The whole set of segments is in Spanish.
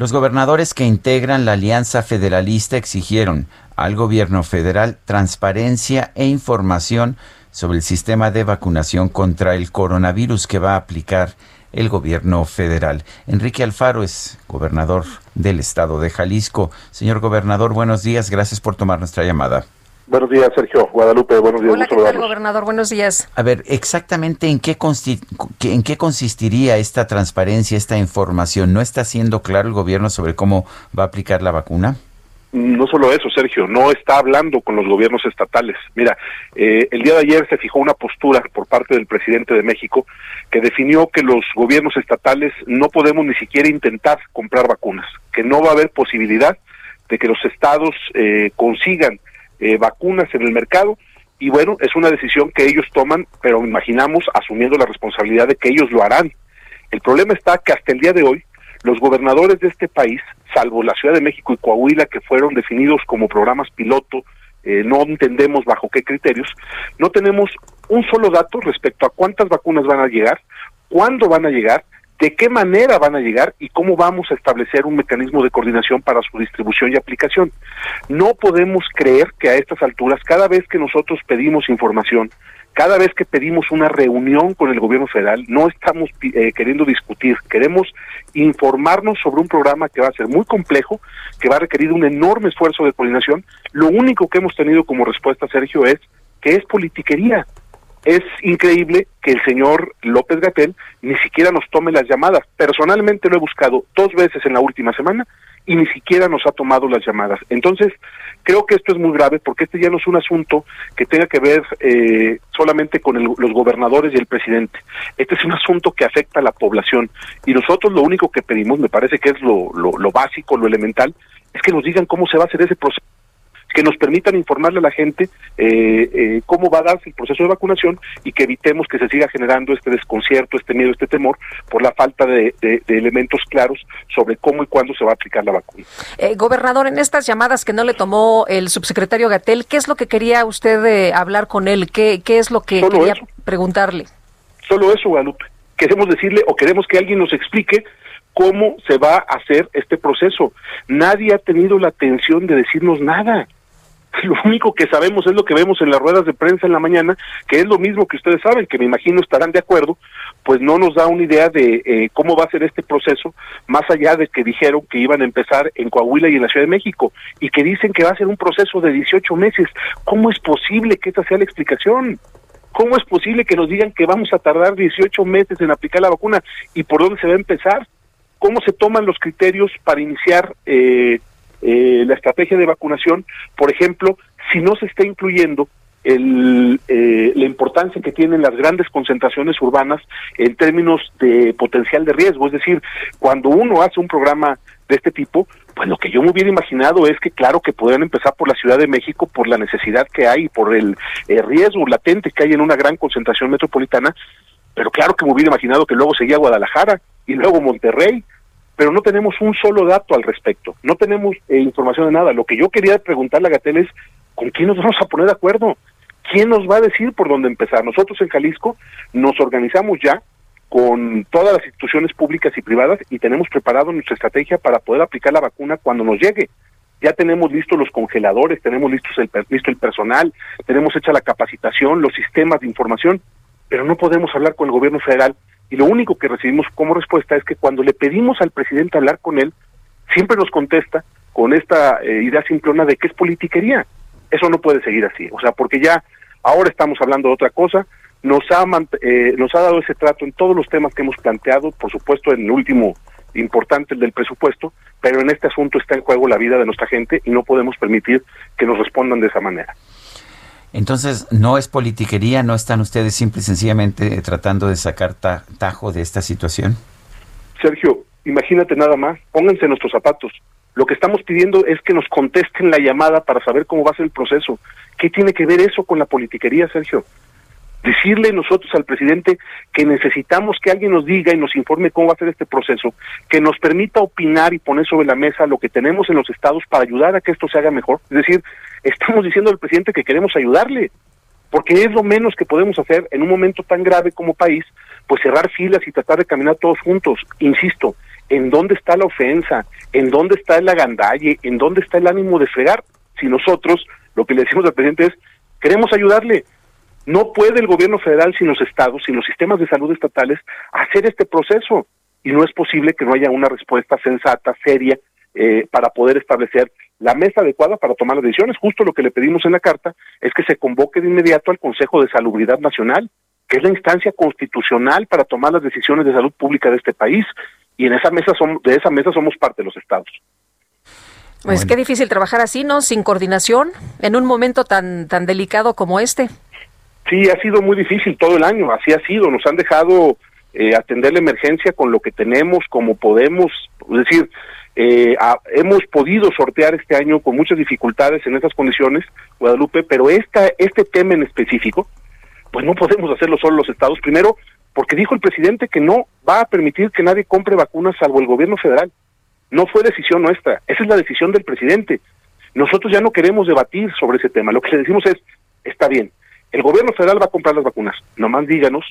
Los gobernadores que integran la Alianza Federalista exigieron al gobierno federal transparencia e información sobre el sistema de vacunación contra el coronavirus que va a aplicar el gobierno federal. Enrique Alfaro es gobernador del estado de Jalisco. Señor gobernador, buenos días. Gracias por tomar nuestra llamada. Buenos días, Sergio. Guadalupe, buenos días. Hola, ¿qué tal, gobernador? Buenos días. A ver, exactamente en qué, en qué consistiría esta transparencia, esta información. ¿No está siendo claro el gobierno sobre cómo va a aplicar la vacuna? No solo eso, Sergio, no está hablando con los gobiernos estatales. Mira, eh, el día de ayer se fijó una postura por parte del presidente de México que definió que los gobiernos estatales no podemos ni siquiera intentar comprar vacunas, que no va a haber posibilidad de que los estados eh, consigan eh, vacunas en el mercado y bueno, es una decisión que ellos toman, pero imaginamos asumiendo la responsabilidad de que ellos lo harán. El problema está que hasta el día de hoy los gobernadores de este país, salvo la Ciudad de México y Coahuila, que fueron definidos como programas piloto, eh, no entendemos bajo qué criterios, no tenemos un solo dato respecto a cuántas vacunas van a llegar, cuándo van a llegar de qué manera van a llegar y cómo vamos a establecer un mecanismo de coordinación para su distribución y aplicación. No podemos creer que a estas alturas, cada vez que nosotros pedimos información, cada vez que pedimos una reunión con el gobierno federal, no estamos eh, queriendo discutir, queremos informarnos sobre un programa que va a ser muy complejo, que va a requerir un enorme esfuerzo de coordinación. Lo único que hemos tenido como respuesta, Sergio, es que es politiquería es increíble que el señor López Gatel ni siquiera nos tome las llamadas. Personalmente lo he buscado dos veces en la última semana y ni siquiera nos ha tomado las llamadas. Entonces, creo que esto es muy grave porque este ya no es un asunto que tenga que ver eh, solamente con los gobernadores y el presidente. Este es un asunto que afecta a la población y nosotros lo único que pedimos, me parece que es lo, lo básico, lo elemental, es que nos digan cómo se va a hacer ese proceso que nos permitan informarle a la gente eh, eh, cómo va a darse el proceso de vacunación y que evitemos que se siga generando este desconcierto, este miedo, este temor por la falta de, elementos claros sobre cómo y cuándo se va a aplicar la vacuna. Eh, gobernador, en estas llamadas que no le tomó el subsecretario Gatel, ¿qué es lo que quería usted hablar con él? ¿Qué, qué es lo que quería preguntarle? Solo eso, Guadalupe. Queremos decirle o queremos que alguien nos explique cómo se va a hacer este proceso. Nadie ha tenido la atención de decirnos nada. Lo único que sabemos es lo que vemos en las ruedas de prensa en la mañana, que es lo mismo que ustedes saben, que me imagino estarán de acuerdo, pues no nos da una idea de eh, cómo va a ser este proceso, más allá de que dijeron que iban a empezar en Coahuila y en la Ciudad de México, y que dicen que va a ser un proceso de 18 meses. ¿Cómo es posible que esta sea la explicación? ¿Cómo es posible que nos digan que vamos a tardar 18 meses en aplicar la vacuna y por dónde se va a empezar? ¿Cómo se toman los criterios para iniciar eh, eh, la estrategia de vacunación, por ejemplo, si no se está incluyendo el, eh, la importancia que tienen las grandes concentraciones urbanas en términos de potencial de riesgo. Es decir, cuando uno hace un programa de este tipo, pues lo que yo me hubiera imaginado es que claro que podrían empezar por la Ciudad de México por la necesidad que hay, por el eh, riesgo latente que hay en una gran concentración metropolitana, pero claro que me hubiera imaginado que luego seguía Guadalajara y luego Monterrey pero no tenemos un solo dato al respecto, no tenemos eh, información de nada. Lo que yo quería preguntarle a Gatel es, ¿con quién nos vamos a poner de acuerdo? ¿Quién nos va a decir por dónde empezar? Nosotros en Jalisco nos organizamos ya con todas las instituciones públicas y privadas y tenemos preparado nuestra estrategia para poder aplicar la vacuna cuando nos llegue. Ya tenemos listos los congeladores, tenemos el, listo el personal, tenemos hecha la capacitación, los sistemas de información, pero no podemos hablar con el gobierno federal y lo único que recibimos como respuesta es que cuando le pedimos al presidente hablar con él, siempre nos contesta con esta eh, idea simplona de que es politiquería. Eso no puede seguir así, o sea, porque ya ahora estamos hablando de otra cosa, nos ha, eh, nos ha dado ese trato en todos los temas que hemos planteado, por supuesto en el último importante, el del presupuesto, pero en este asunto está en juego la vida de nuestra gente y no podemos permitir que nos respondan de esa manera. Entonces, ¿no es politiquería? ¿No están ustedes simple y sencillamente tratando de sacar tajo de esta situación? Sergio, imagínate nada más, pónganse nuestros zapatos. Lo que estamos pidiendo es que nos contesten la llamada para saber cómo va a ser el proceso. ¿Qué tiene que ver eso con la politiquería, Sergio? Decirle nosotros al presidente que necesitamos que alguien nos diga y nos informe cómo va a ser este proceso, que nos permita opinar y poner sobre la mesa lo que tenemos en los estados para ayudar a que esto se haga mejor. Es decir, estamos diciendo al presidente que queremos ayudarle, porque es lo menos que podemos hacer en un momento tan grave como país, pues cerrar filas y tratar de caminar todos juntos. Insisto, ¿en dónde está la ofensa? ¿En dónde está el agandalle? ¿En dónde está el ánimo de fregar? Si nosotros lo que le decimos al presidente es, queremos ayudarle. No puede el gobierno federal sin los estados, sin los sistemas de salud estatales, hacer este proceso. Y no es posible que no haya una respuesta sensata, seria, eh, para poder establecer la mesa adecuada para tomar las decisiones. Justo lo que le pedimos en la carta es que se convoque de inmediato al Consejo de Salubridad Nacional, que es la instancia constitucional para tomar las decisiones de salud pública de este país. Y en esa mesa somos, de esa mesa somos parte de los estados. Pues qué difícil trabajar así, ¿no? Sin coordinación, en un momento tan, tan delicado como este. Sí, ha sido muy difícil todo el año, así ha sido. Nos han dejado eh, atender la emergencia con lo que tenemos, como podemos. Es decir, eh, hemos podido sortear este año con muchas dificultades en esas condiciones, Guadalupe, pero esta, este tema en específico, pues no podemos hacerlo solo los estados. Primero, porque dijo el presidente que no va a permitir que nadie compre vacunas salvo el gobierno federal. No fue decisión nuestra, esa es la decisión del presidente. Nosotros ya no queremos debatir sobre ese tema. Lo que le decimos es, está bien, el gobierno federal va a comprar las vacunas. Nomás díganos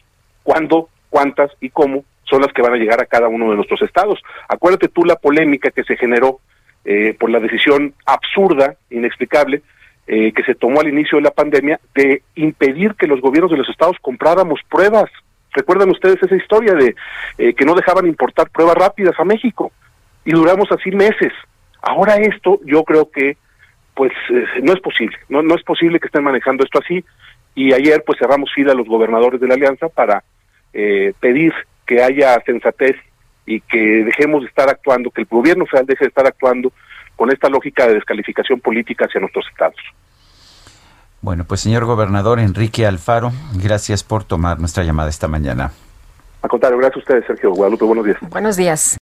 cuándo, cuántas y cómo son las que van a llegar a cada uno de nuestros estados. Acuérdate tú la polémica que se generó eh, por la decisión absurda, inexplicable, eh, que se tomó al inicio de la pandemia de impedir que los gobiernos de los estados compráramos pruebas. ¿Recuerdan ustedes esa historia de eh, que no dejaban importar pruebas rápidas a México? Y duramos así meses. Ahora esto yo creo que pues no es posible, no, no es posible que estén manejando esto así y ayer pues cerramos fila a los gobernadores de la alianza para pedir que haya sensatez y que dejemos de estar actuando, que el gobierno federal deje de estar actuando con esta lógica de descalificación política hacia nuestros estados. Bueno, pues señor gobernador Enrique Alfaro, gracias por tomar nuestra llamada esta mañana. A contrario, gracias a ustedes, Sergio Guadalupe. Buenos días. Buenos días.